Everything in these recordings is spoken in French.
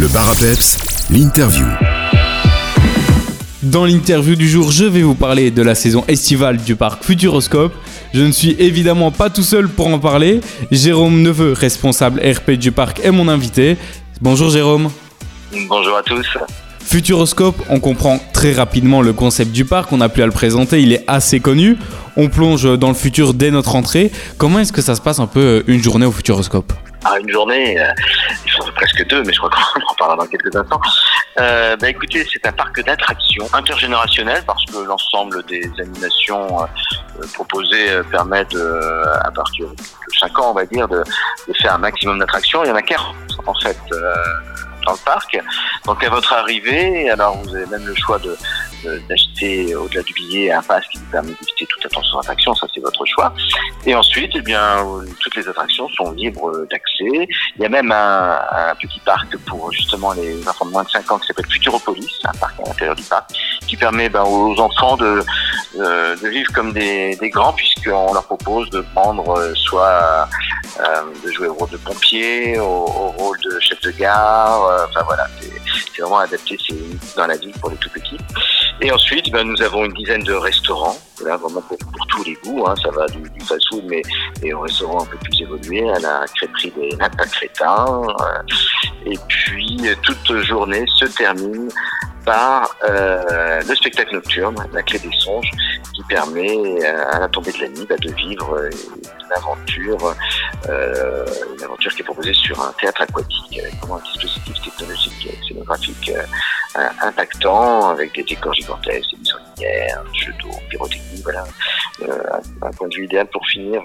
Le bar à peps, l'interview. Dans l'interview du jour, je vais vous parler de la saison estivale du parc Futuroscope. Je ne suis évidemment pas tout seul pour en parler. Jérôme Neveu, responsable RP du parc, est mon invité. Bonjour Jérôme. Bonjour à tous. Futuroscope, on comprend très rapidement le concept du parc, on n'a plus à le présenter, il est assez connu. On plonge dans le futur dès notre entrée. Comment est-ce que ça se passe un peu euh, une journée au Futuroscope? Ah, une journée, euh, il faut presque deux, mais je crois qu'on en parlera dans quelques instants. Euh, bah, écoutez, c'est un parc d'attractions intergénérationnel parce que l'ensemble des animations euh, proposées euh, permettent, à partir de 5 ans, on va dire, de, de faire un maximum d'attractions. Il y en a 40 en fait dans le parc. Donc à votre arrivée, alors vous avez même le choix de d'acheter au-delà du billet un pass qui vous permet d'éviter toute attention d'attraction, ça c'est votre choix. Et ensuite, eh bien, toutes les attractions sont libres d'accès. Il y a même un, un, petit parc pour justement les enfants de moins de 5 ans qui s'appelle Futuropolis, un parc à l'intérieur du parc, qui permet ben, aux enfants de, de, vivre comme des, des grands puisqu'on leur propose de prendre euh, soit euh, de jouer au rôle de pompier, au, au rôle de chef de gare, euh, enfin voilà, c'est vraiment adapté dans la vie pour les tout petits. Et ensuite, ben, nous avons une dizaine de restaurants, là, vraiment pour, tous les goûts. Hein. Ça va du, du fast-food, mais et au restaurant un peu plus évolué, à la crêperie des Nata Crétins. Euh, et puis, toute journée se termine par euh, le spectacle nocturne, la clé des songes, qui permet euh, à la tombée de la nuit bah, de vivre euh, une aventure, euh, une aventure qui est proposée sur un théâtre aquatique avec vraiment un dispositif technologique et scénographique euh, impactant, avec des décors gigantesques, des lumière, jeux d'eau, pyrotechnie, voilà, un point de vue idéal pour finir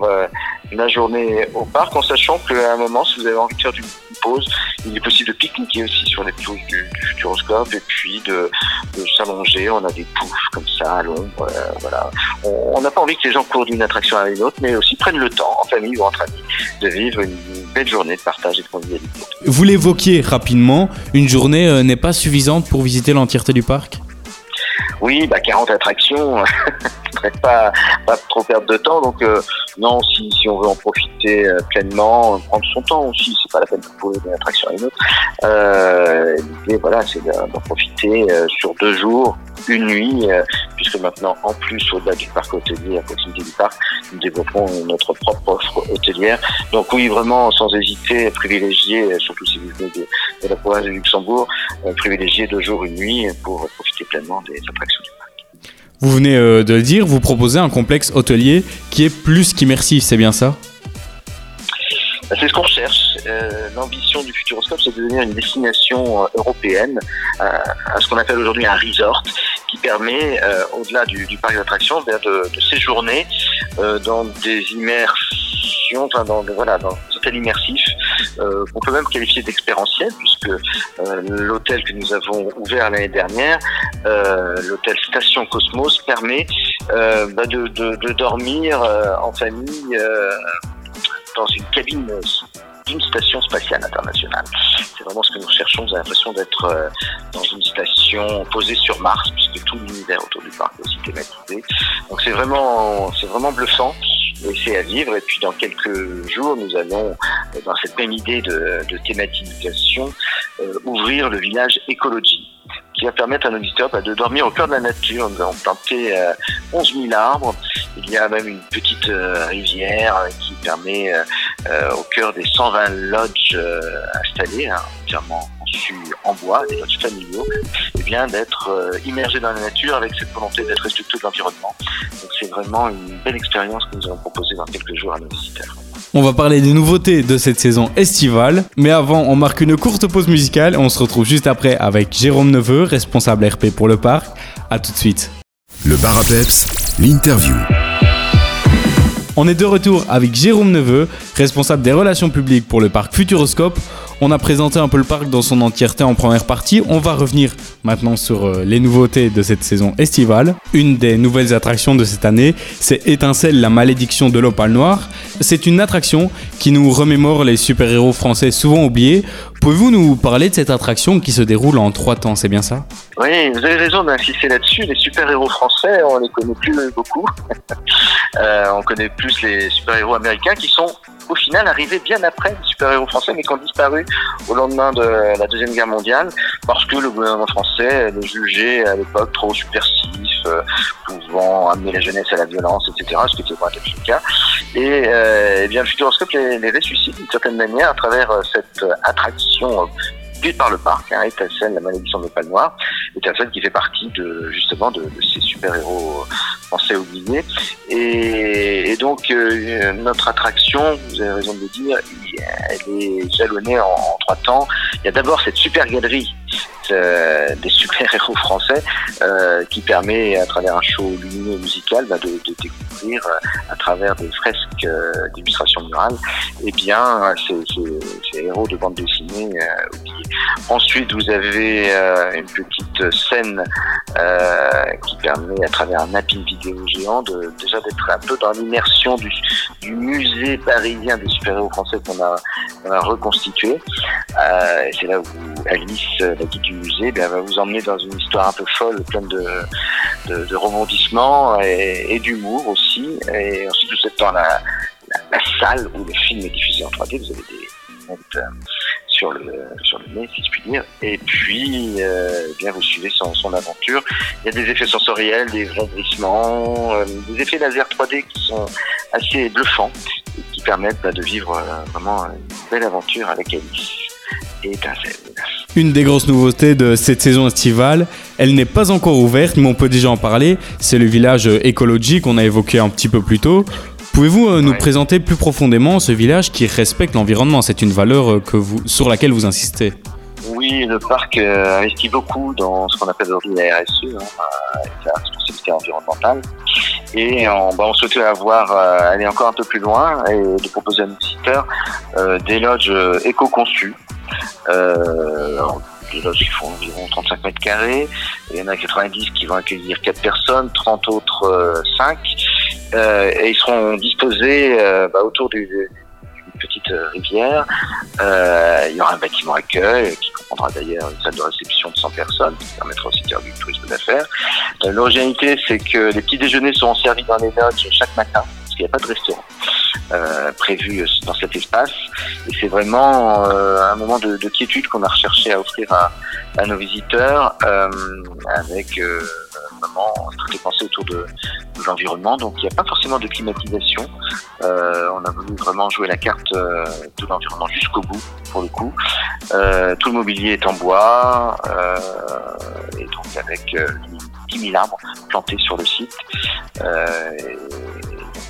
la journée au parc, en sachant qu'à un moment, si vous avez envie de faire une pause, il est possible de pique-niquer aussi sur les pelouses du, du Futuroscope et puis de, de s'allonger. On a des poufs comme ça à l'ombre. Euh, voilà. On n'a pas envie que les gens courent d'une attraction à une autre, mais aussi prennent le temps, en famille ou entre amis, de vivre une belle journée de partage et de convivialité. Vous l'évoquiez rapidement, une journée euh, n'est pas suffisante pour visiter l'entièreté du parc? Oui, bah 40 attractions, pas, pas trop perdre de temps. Donc euh, non, si, si on veut en profiter euh, pleinement, prendre son temps aussi, c'est pas la peine de poser d'une attraction à une autre. Euh, L'idée, voilà, c'est d'en profiter euh, sur deux jours, une nuit, euh, puisque maintenant, en plus, au-delà du parc hôtelier, à proximité du parc, nous développons notre propre offre hôtelière. Donc oui, vraiment, sans hésiter, privilégier, surtout si vous venez de, de la province de Luxembourg, privilégier deux jours, une nuit pour profiter pleinement des attractions du parc. Vous venez de le dire, vous proposez un complexe hôtelier qui est plus qu'immersif, c'est bien ça? C'est ce qu'on recherche. Euh, L'ambition du Futuroscope, c'est de devenir une destination euh, européenne, euh, ce qu'on appelle aujourd'hui un resort, qui permet, euh, au-delà du, parc d'attractions, de, séjourner euh, dans des immersions, enfin dans, voilà, dans des hôtels immersifs, qu'on peut même qualifier d'expérientiels, puisque l'hôtel que nous avons ouvert l'année dernière, l'hôtel Station Cosmos, permet bah de, de, dormir en famille dans une cabine d'une station spatiale internationale. C'est vraiment ce que nous recherchons. Vous avez l'impression d'être euh, dans une station posée sur Mars, puisque tout l'univers autour du parc est aussi thématisé. Donc c'est vraiment, c'est vraiment bluffant. C'est à vivre. Et puis dans quelques jours, nous allons, dans cette même idée de, de thématisation, euh, ouvrir le village écologie permettre à nos visiteurs bah, de dormir au cœur de la nature. Nous avons planté euh, 11 000 arbres. Il y a même une petite euh, rivière qui permet, euh, euh, au cœur des 120 lodges installés, hein, entièrement conçus en bois, des lodges familiaux, et bien d'être immergé dans la nature avec cette volonté d'être respectueux de l'environnement. Donc c'est vraiment une belle expérience que nous allons proposer dans quelques jours à nos visiteurs. On va parler des nouveautés de cette saison estivale, mais avant on marque une courte pause musicale et on se retrouve juste après avec Jérôme Neveu, responsable RP pour le parc. A tout de suite. Le bar à peps, l'interview. On est de retour avec Jérôme Neveu, responsable des relations publiques pour le parc Futuroscope. On a présenté un peu le parc dans son entièreté en première partie. On va revenir maintenant sur euh, les nouveautés de cette saison estivale. Une des nouvelles attractions de cette année, c'est Étincelle, la malédiction de l'opale noire. C'est une attraction qui nous remémore les super-héros français souvent oubliés. Pouvez-vous nous parler de cette attraction qui se déroule en trois temps, c'est bien ça? Oui, vous avez raison d'insister là-dessus. Les super-héros français, on les connaît plus beaucoup. euh, on connaît plus les super-héros américains qui sont au final arrivé bien après les super-héros français, mais qui ont disparu au lendemain de la Deuxième Guerre mondiale, parce que le gouvernement français les jugeait à l'époque trop subversifs, euh, pouvant amener la jeunesse à la violence, etc., ce qui était pas le cas. Et, euh, eh bien, le Futuroscope les, les ressuscite d'une certaine manière à travers euh, cette attraction par le parc, hein, Étincelle, la malédiction de Pal Noir, Étincelle qui fait partie de justement de, ces super-héros français oubliés. Et, donc euh, notre attraction, vous avez raison de le dire, elle est jalonnée en, trois temps. Il y a d'abord cette super galerie euh, des super-héros français euh, qui permet, à travers un show lumineux musical, bah, de, découvrir euh, à travers des fresques euh, d'illustration murale, eh bien, ces, héros de bande dessinée. Ensuite, vous avez une petite scène qui permet, à travers un mapping vidéo géant, déjà d'être un peu dans l'immersion du, du, musée parisien des super-héros français qu'on a, a, reconstitué. C'est là où Alice, la guide du musée ben, va vous emmener dans une histoire un peu folle, pleine de, de, rebondissements et, d'humour aussi. Et ensuite, vous êtes dans la, salle où le film est diffusé en 3D. Vous avez des lunettes euh, sur le, sur le nez, si je puis dire. Et puis, euh, bien, vous suivez son, aventure. Il y a des effets sensoriels, des rebondissements, euh, des effets laser 3D qui sont assez bluffants permettent bah, de vivre euh, vraiment une belle aventure avec Alice et Étincelle. Une des grosses nouveautés de cette saison estivale, elle n'est pas encore ouverte, mais on peut déjà en parler, c'est le village écologique qu'on a évoqué un petit peu plus tôt. Pouvez-vous euh, nous ouais. présenter plus profondément ce village qui respecte l'environnement? C'est une valeur que vous, sur laquelle vous insistez Oui, le parc euh, investit beaucoup dans ce qu'on appelle aujourd'hui la RSE, hein, la responsabilité environnementale. Et on, souhaitait avoir, euh, aller encore un peu plus loin et de proposer à nos visiteurs euh, des éco-conçus euh, des loges qui font environ 35 mètres carrés. Il y en a 90 qui vont accueillir 4 personnes, 30 autres euh, 5. Euh, et ils seront disposés bah, autour d'une petite rivière. Il y aura un bâtiment accueil qui comprendra d'ailleurs une salle de réception de 100 personnes qui permettra aussi de faire du tourisme d'affaires. Euh, L'originalité, c'est que les petits déjeuners seront servis dans les loges chaque matin parce qu'il n'y a pas de restaurant. Euh, prévu dans cet espace. Et c'est vraiment euh, un moment de, de quiétude qu'on a recherché à offrir à, nos visiteurs, euh, avec tout est pensé autour de, l'environnement. Donc il n'y a pas forcément de climatisation. on a voulu vraiment jouer la carte de l'environnement jusqu'au bout, pour le coup. tout le mobilier est en bois, et donc avec 10 000 arbres plantés sur le site.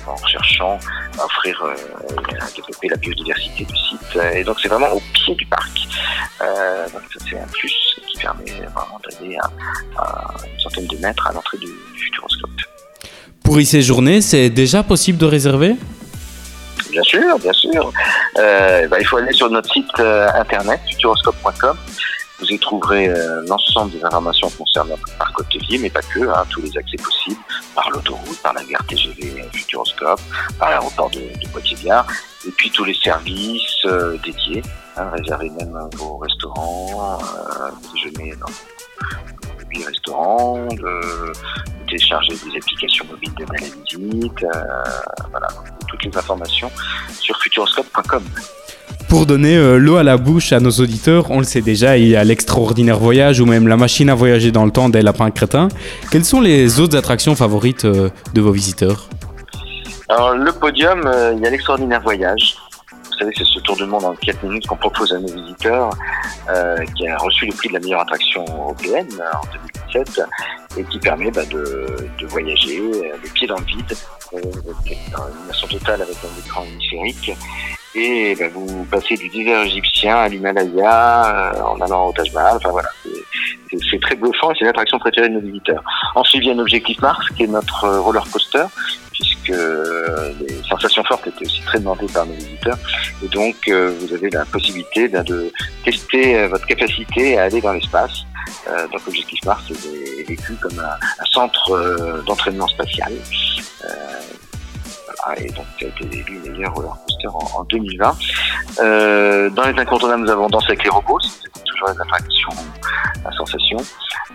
En recherchant à offrir, euh, à développer la biodiversité du site. Et donc c'est vraiment au pied du parc. Euh, donc c'est un plus qui permet vraiment d'aller à, à, une centaine de mètres à l'entrée du, du Futuroscope. Pour y séjourner, c'est déjà possible de réserver? Bien sûr, bien sûr. Euh, bah, il faut aller sur notre site euh, internet futuroscope.com vous y trouverez euh, l'ensemble des informations concernant le parc hôtelier, mais pas que, hein, tous les accès possibles, par l'autoroute, par la gare TGV Par l'aéroport de, de Poitiers-Gare, et puis tous les services euh, dédiés, hein, même vos restaurants, euh, déjeuner dans huit restaurants, de, télécharger des applications mobiles de la visite, euh, voilà, toutes les informations sur futuroscope.com. Pour donner euh, l'eau à la bouche à nos auditeurs, on le sait déjà, il y a l'extraordinaire voyage ou même la machine à voyager dans le temps des lapins crétins. Quelles sont les autres attractions favorites de vos visiteurs? Alors le podium, euh, il y a l'extraordinaire voyage. Vous savez, c'est ce tour du monde en 4 minutes qu'on propose à nos visiteurs, euh, qui a reçu le prix de la meilleure attraction européenne en 2017 et qui permet bah, de, de, voyager les pieds dans le vide, euh, une immersion totale avec un écran hémisphérique et ben, vous passez du désert égyptien à l'Himalaya euh, en allant au Taj Mahal. Enfin voilà, c'est très bluffant et c'est l'attraction préférée de nos visiteurs. Ensuite vient l'objectif Mars, qui est notre euh, roller coaster, les sensations fortes étaient aussi très demandées par nos visiteurs. Et donc euh, vous avez la possibilité de tester euh, votre capacité à aller dans l'espace. Euh, donc l'objectif Mars est, vécu comme un, centre d'entraînement spatial et donc qui a été élu meilleur roller coaster en, en 2020. Euh, dans les incontournables, nous avons Danse avec les robots, toujours une attraction à sensation.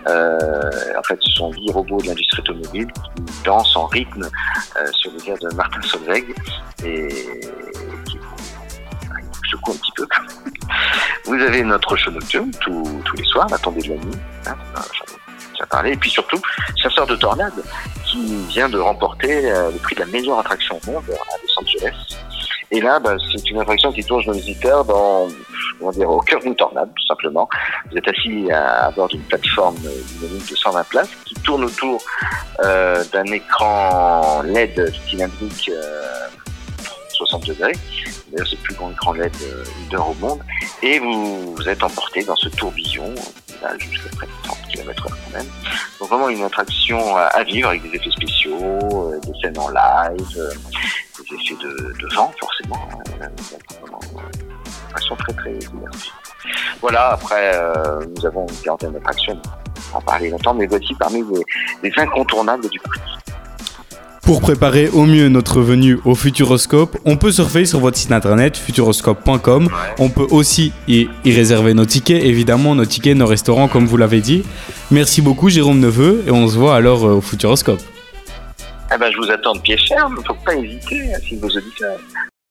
Euh, en fait, ce sont 10 robots de l'industrie automobile qui dansent en rythme euh, sur les airs de Martin Solveig et qui beaucoup un petit peu. Vous avez notre show nocturne tous, les soirs, la tombée de la nuit. Hein, déjà parlé. Et puis surtout, Chasseur de tornades, qui vient de remporter euh, le prix de la meilleure attraction au monde à Los Angeles. Et là, bah, c'est une attraction qui tourne nos visiteurs dans, va dire, au cœur d'une tornade, tout simplement. Vous êtes assis à, bord d'une plateforme dynamique de 120 places qui tourne autour euh, d'un écran LED cylindrique euh, 60 degrés. D'ailleurs, c'est le plus grand écran LED euh, leader au monde. Et vous, êtes emporté dans ce tourbillon, jusqu'à près de 30 km heure quand même. Donc vraiment une attraction à, vivre avec des effets spéciaux, euh, des scènes en live, euh, des effets de, de vent forcément. Très très. Voilà, après euh, nous avons une quarantaine d'attractions, on va en parler longtemps, mais voici parmi les, les incontournables du parc. Pour préparer au mieux notre venue au Futuroscope, on peut surfer sur votre site internet futuroscope.com. On peut aussi y, y réserver nos tickets, évidemment nos tickets, nos restaurants comme vous l'avez dit. Merci beaucoup Jérôme Neveu et on se voit alors euh, au Futuroscope. Eh ben, je vous attends de pied ferme, faut pas hésiter, hein, si vos auditeurs.